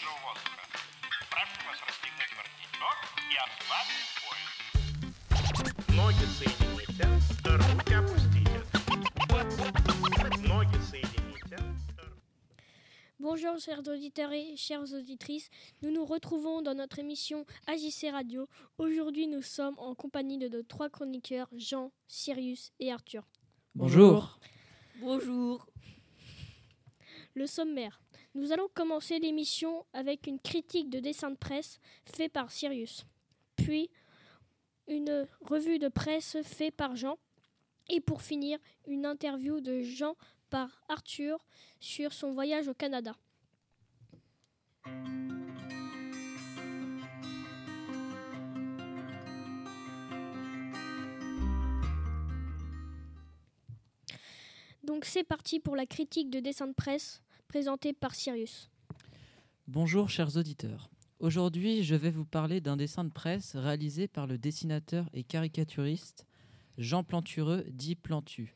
свежего воздуха. Прошу вас расстегнуть воротничок и ослабить пояс. Ноги соедините, руки опустите. Ноги соедините. Bonjour chers auditeurs et chères auditrices, nous nous retrouvons dans notre émission AJC Radio. Aujourd'hui nous sommes en compagnie de nos trois chroniqueurs Jean, Sirius et Arthur. Bonjour. Bonjour. Le sommaire. Nous allons commencer l'émission avec une critique de dessin de presse fait par Sirius, puis une revue de presse fait par Jean, et pour finir, une interview de Jean par Arthur sur son voyage au Canada. Donc c'est parti pour la critique de dessin de presse présentée par Sirius. Bonjour chers auditeurs. Aujourd'hui, je vais vous parler d'un dessin de presse réalisé par le dessinateur et caricaturiste Jean Plantureux, dit Plantu.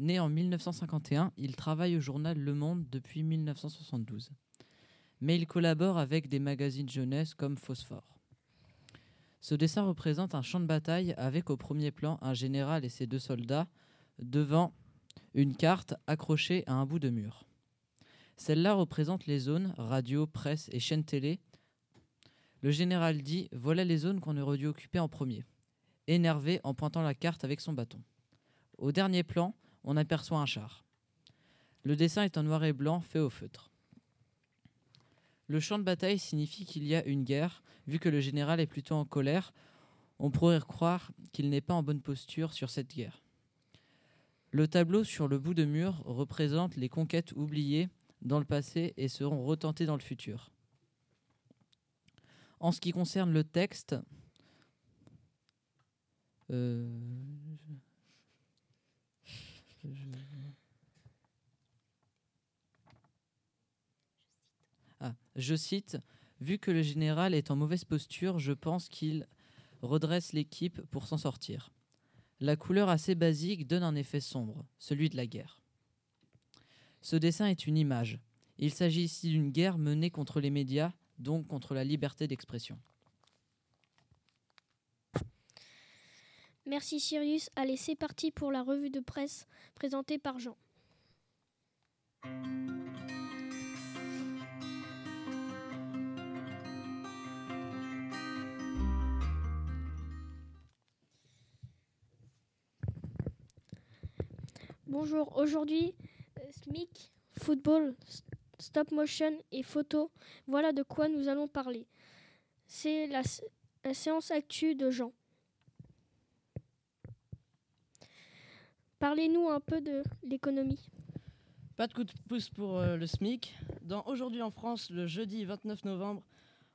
Né en 1951, il travaille au journal Le Monde depuis 1972. Mais il collabore avec des magazines jeunesse comme Phosphore. Ce dessin représente un champ de bataille avec au premier plan un général et ses deux soldats devant une carte accrochée à un bout de mur. Celle-là représente les zones radio, presse et chaîne télé. Le général dit Voilà les zones qu'on aurait dû occuper en premier, énervé en pointant la carte avec son bâton. Au dernier plan, on aperçoit un char. Le dessin est en noir et blanc fait au feutre. Le champ de bataille signifie qu'il y a une guerre, vu que le général est plutôt en colère. On pourrait croire qu'il n'est pas en bonne posture sur cette guerre. Le tableau sur le bout de mur représente les conquêtes oubliées dans le passé et seront retentées dans le futur. En ce qui concerne le texte, euh, Ah, je cite, Vu que le général est en mauvaise posture, je pense qu'il redresse l'équipe pour s'en sortir. La couleur assez basique donne un effet sombre, celui de la guerre. Ce dessin est une image. Il s'agit ici d'une guerre menée contre les médias, donc contre la liberté d'expression. Merci Sirius. Allez, c'est parti pour la revue de presse présentée par Jean. Bonjour, aujourd'hui, SMIC, football, stop motion et photo, voilà de quoi nous allons parler. C'est la, séance actu de Jean. Parlez-nous un peu de l'économie. Pas de coup de pouce pour euh, le SMIC. Aujourd'hui en France, le jeudi 29 novembre,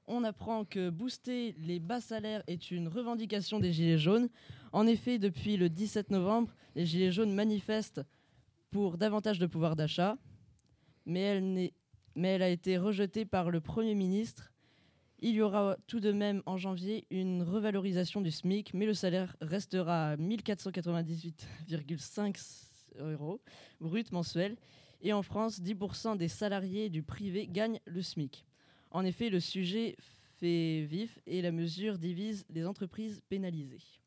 on apprend que booster les bas salaires est une revendication des Gilets jaunes. En effet, depuis le 17 novembre, les Gilets jaunes manifestent pour davantage de pouvoir d'achat, mais elle, a été rejetée par le Premier ministre. Il y aura tout de même en janvier une revalorisation du SMIC, mais le salaire restera à 1498,5 euros brut mensuel. Et en France, 10% des salariés du privé gagnent le SMIC. En effet, le sujet fait vif et la mesure divise les entreprises pénalisées.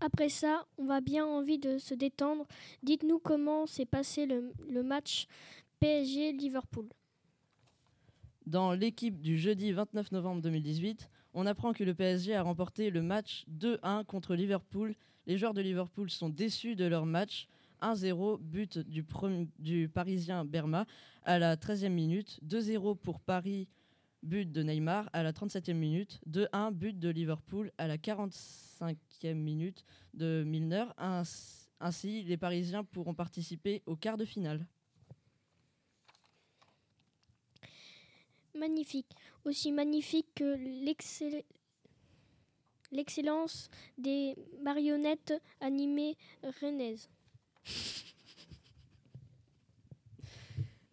Après ça, on va bien envie de se détendre. Dites-nous comment s'est passé le, match PSG-Liverpool. Dans l'équipe du jeudi 29 novembre 2018, on apprend que le PSG a remporté le match 2-1 contre Liverpool. Les joueurs de Liverpool sont déçus de leur match. 1-0, but du, du Parisien Berma à la 13e minute. 2-0 pour Paris, but de Neymar à la 37e minute. 2-1, but de Liverpool à la 45e minute de Milner. Ainsi- les Parisiens pourront participer au quart de finale. Magnifique. Aussi magnifique que l'excell- l'excellence des marionnettes animées rennaises.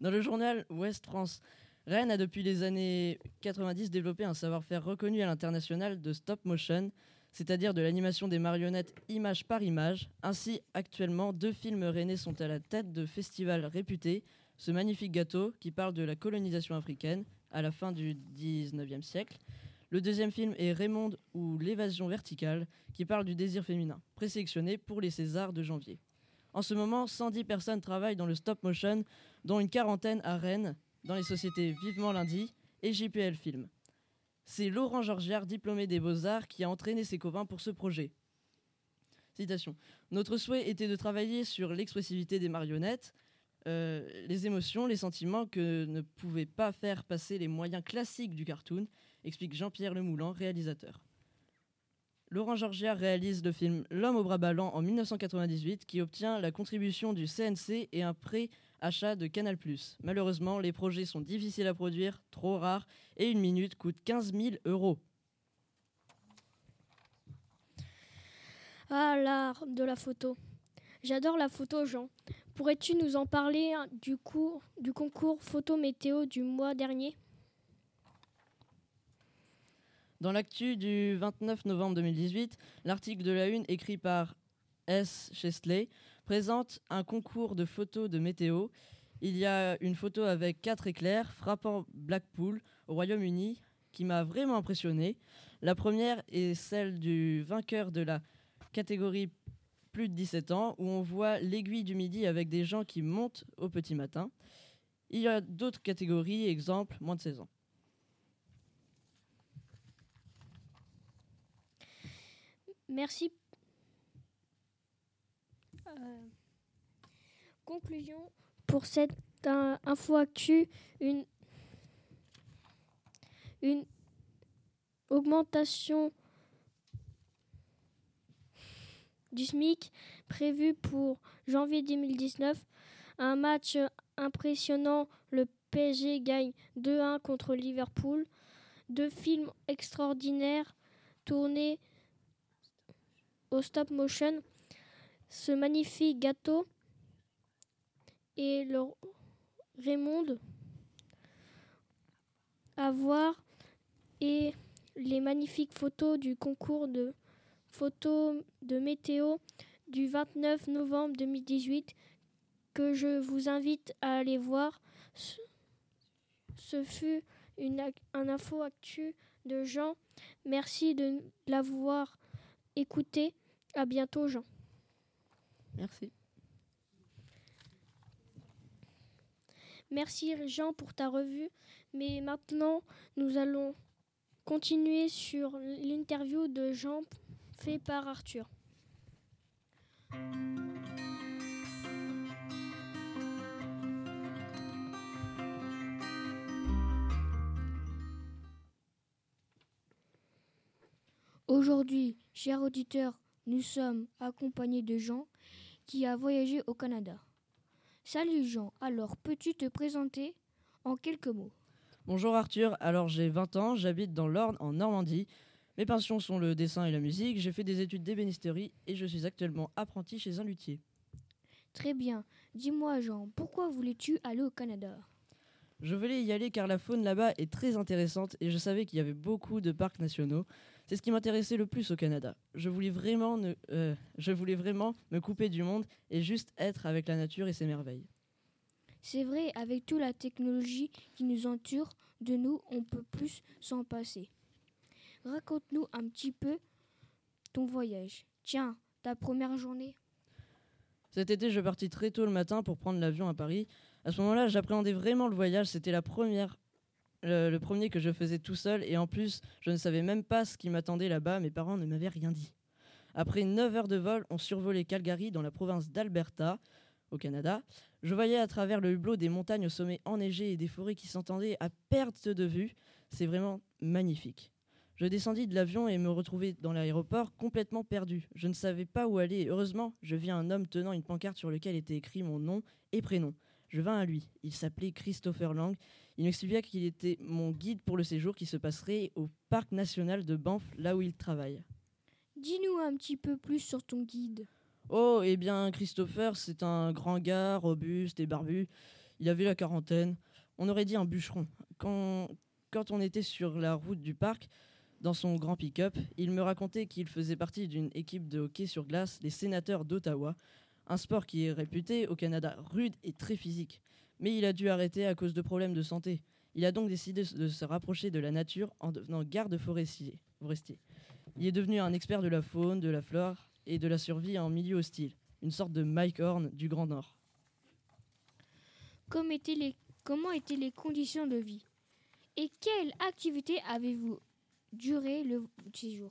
Dans le journal Ouest France, Rennes a depuis les années 90 développé un savoir-faire reconnu à l'international de stop motion, c'est-à-dire de l'animation des marionnettes image par image. Ainsi, actuellement, deux films rennais sont à la tête de festivals réputés, Ce magnifique gâteau qui parle de la colonisation africaine à la fin du 19e siècle. Le deuxième film est Raymond ou l'évasion verticale qui parle du désir féminin, présélectionné pour les Césars de janvier. En ce moment, 110 personnes travaillent dans le stop motion, dont une quarantaine à Rennes, dans les sociétés Vivement Lundi et JPL Film. C'est Laurent Georgiard, diplômé des Beaux-Arts, qui a entraîné ses copains pour ce projet. Citation. Notre souhait était de travailler sur l'expressivité des marionnettes, euh, les émotions, les sentiments que ne pouvaient pas faire passer les moyens classiques du cartoon, explique Jean-Pierre Lemoulan, réalisateur. Laurent Georgiard réalise le film L'homme au bras ballant en 1998 qui obtient la contribution du CNC et un prêt achat de Canal+. Malheureusement, les projets sont difficiles à produire, trop rares, et une minute coûte 15 000 euros. Ah, l'art de la photo. J'adore la photo, Jean. Pourrais-tu nous en parler hein, du, du concours photo météo du mois dernier? Dans l'actu du 29 novembre 2018, l'article de la Une écrit par S. Chesley présente un concours de photos de météo. Il y a une photo avec quatre éclairs frappant Blackpool au Royaume-Uni qui m'a vraiment impressionné. La première est celle du vainqueur de la catégorie plus de 17 ans où on voit l'aiguille du midi avec des gens qui montent au petit matin. Il y a d'autres catégories, exemple moins de 16 ans. Merci. Euh, conclusion pour cette info actu, une, une augmentation du SMIC prévue pour janvier 2019. Un match impressionnant, le PSG gagne 2-1 contre Liverpool. Deux films extraordinaires tournés stop motion. Ce magnifique gâteau et le Raymond à voir et les magnifiques photos du concours de photos de météo du 29 novembre 2018 que je vous invite à aller voir. Ce, ce fut une, un info actu de Jean. Merci de l'avoir écouté. À bientôt, Jean. Merci. Merci, Jean, pour ta revue. Mais maintenant, nous allons continuer sur l'interview de Jean fait par Arthur. Aujourd'hui, chers auditeurs, nous sommes accompagnés de Jean qui a voyagé au Canada. Salut Jean, alors peux-tu te présenter en quelques mots? Bonjour Arthur, alors j'ai 20 ans, j'habite dans l'Orne en Normandie. Mes passions sont le dessin et la musique, j'ai fait des études d'ébénisterie et je suis actuellement apprenti chez un luthier. Très bien, dis-moi Jean, pourquoi voulais-tu aller au Canada? Je voulais y aller car la faune là-bas est très intéressante et je savais qu'il y avait beaucoup de parcs nationaux. C'est ce qui m'intéressait le plus au Canada. Je voulais, vraiment ne, euh, je voulais vraiment me couper du monde et juste être avec la nature et ses merveilles. C'est vrai, avec toute la technologie qui nous entoure de nous, on peut plus s'en passer. Raconte-nous un petit peu ton voyage. Tiens, ta première journée. Cet été, je partis très tôt le matin pour prendre l'avion à Paris. À ce moment-là, j'appréhendais vraiment le voyage. C'était la première le, premier que je faisais tout seul et en plus, je ne savais même pas ce qui m'attendait là-bas, mes parents ne m'avaient rien dit. Après 9 heures de vol, on survolait Calgary dans la province d'Alberta, au Canada. Je voyais à travers le hublot des montagnes au sommet enneigé et des forêts qui s'entendaient à perte de vue. C'est vraiment magnifique. Je descendis de l'avion et me retrouvai dans l'aéroport complètement perdu. Je ne savais pas où aller. Heureusement, je vis un homme tenant une pancarte sur laquelle était écrit mon nom et prénom. Je vins à lui. Il s'appelait Christopher Lang. Il m'expliqua qu'il était mon guide pour le séjour qui se passerait au parc national de Banff, là où il travaille. Dis-nous un petit peu plus sur ton guide. Oh, eh bien, Christopher, c'est un grand gars, robuste et barbu. Il avait la quarantaine. On aurait dit un bûcheron. Quand, quand on était sur la route du parc, dans son grand pick-up, il me racontait qu'il faisait partie d'une équipe de hockey sur glace, les sénateurs d'Ottawa, un sport qui est réputé au Canada rude et très physique. Mais il a dû arrêter à cause de problèmes de santé. Il a donc décidé de se rapprocher de la nature en devenant garde forestier. Il est devenu un expert de la faune, de la flore et de la survie en milieu hostile, une sorte de Mike Horn du Grand Nord. Comment étaient les conditions de vie? Et quelle activité avez-vous duré le séjour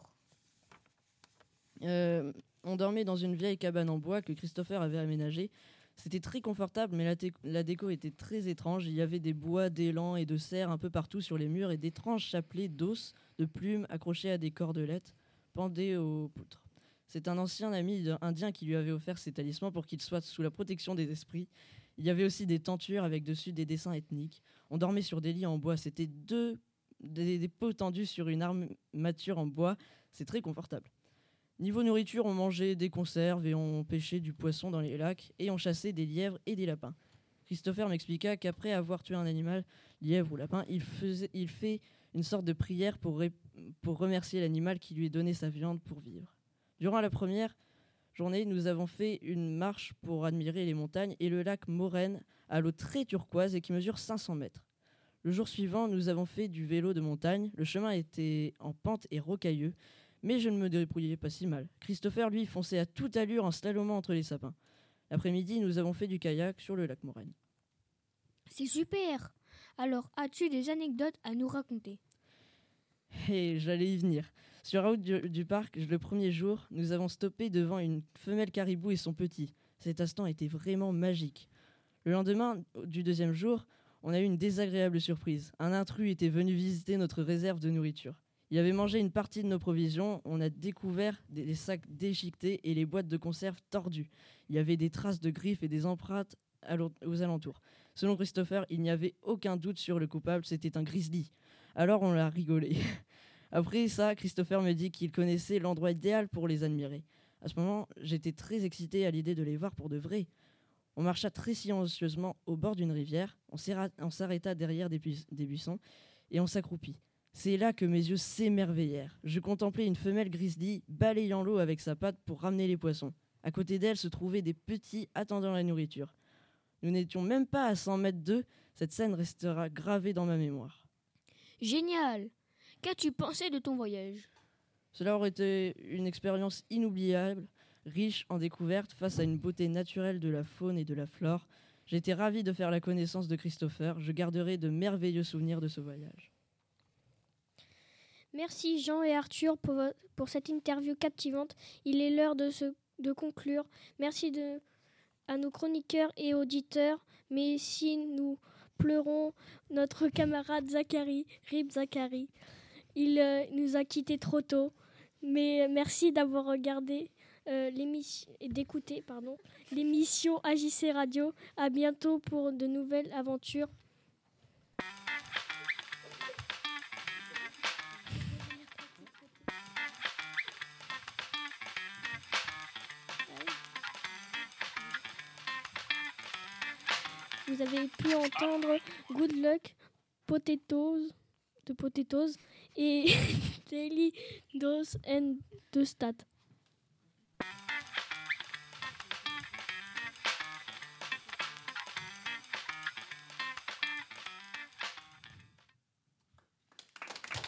Euh, on dormait dans une vieille cabane en bois que Christopher avait aménagée. C'était très confortable, mais la, déco était très étrange. Il y avait des bois, d'élan et de cerfs un peu partout sur les murs et d'étranges chapelets d'os, de plumes accrochés à des cordelettes pendées aux poutres. C'est un ancien ami indien qui lui avait offert ces talismans pour qu'il soit sous la protection des esprits. Il y avait aussi des tentures avec dessus des dessins ethniques. On dormait sur des lits en bois. C'était deux des, des pots tendus sur une armature en bois. C'est très confortable. Niveau nourriture, on mangeait des conserves et on pêchait du poisson dans les lacs et on chassait des lièvres et des lapins. Christopher m'expliqua qu'après avoir tué un animal, lièvre ou lapin, il, faisait, fait une sorte de prière pour, remercier l'animal qui lui donnait sa viande pour vivre. Durant la première journée, nous avons fait une marche pour admirer les montagnes et le lac Morène à l'eau très turquoise et qui mesure 500 mètres. Le jour suivant, nous avons fait du vélo de montagne. Le chemin était en pente et rocailleux, mais je ne me débrouillais pas si mal. Christopher, lui, fonçait à toute allure en slalomant entre les sapins. L'après-midi, nous avons fait du kayak sur le lac Morène. C'est super Alors, as-tu des anecdotes à nous raconter? Et j'allais y venir. Sur la route du, du parc, le premier jour, nous avons stoppé devant une femelle caribou et son petit. Cet instant était vraiment magique. Le lendemain du deuxième jour, on a eu une désagréable surprise. Un intrus était venu visiter notre réserve de nourriture. Il avait mangé une partie de nos provisions. On a découvert des, sacs déchiquetés et les boîtes de conserve tordues. Il y avait des traces de griffes et des empreintes aux alentours. Selon Christopher, il n'y avait aucun doute sur le coupable, c'était un grizzly. Alors on l'a rigolé. Après ça, Christopher me dit qu'il connaissait l'endroit idéal pour les admirer. À ce moment, j'étais très excité à l'idée de les voir pour de vrai. On marcha très silencieusement au bord d'une rivière, on s'arrêta derrière des buissons et on s'accroupit. C'est là que mes yeux s'émerveillèrent. Je contemplais une femelle grizzly balayant l'eau avec sa patte pour ramener les poissons. À côté d'elle se trouvaient des petits attendant la nourriture. Nous n'étions même pas à 100 mètres d'eux, cette scène restera gravée dans ma mémoire. Génial Qu'as-tu pensé de ton voyage? Cela aurait été une expérience inoubliable, riche en découvertes face à une beauté naturelle de la faune et de la flore. J'étais ravi de faire la connaissance de Christopher. Je garderai de merveilleux souvenirs de ce voyage. Merci Jean et Arthur pour, cette interview captivante. Il est l'heure de, conclure. Merci à nos chroniqueurs et auditeurs. Mais si nous pleurons notre camarade Zachary, Rip Zachary, il euh, nous a quittés trop tôt. Mais merci d'avoir regardé euh, l'émission et d'écouter l'émission AJC Radio. À bientôt pour de nouvelles aventures. Vous avez pu entendre Good Luck, Potatoes, de Potatoes et Daily Dose and de Stat.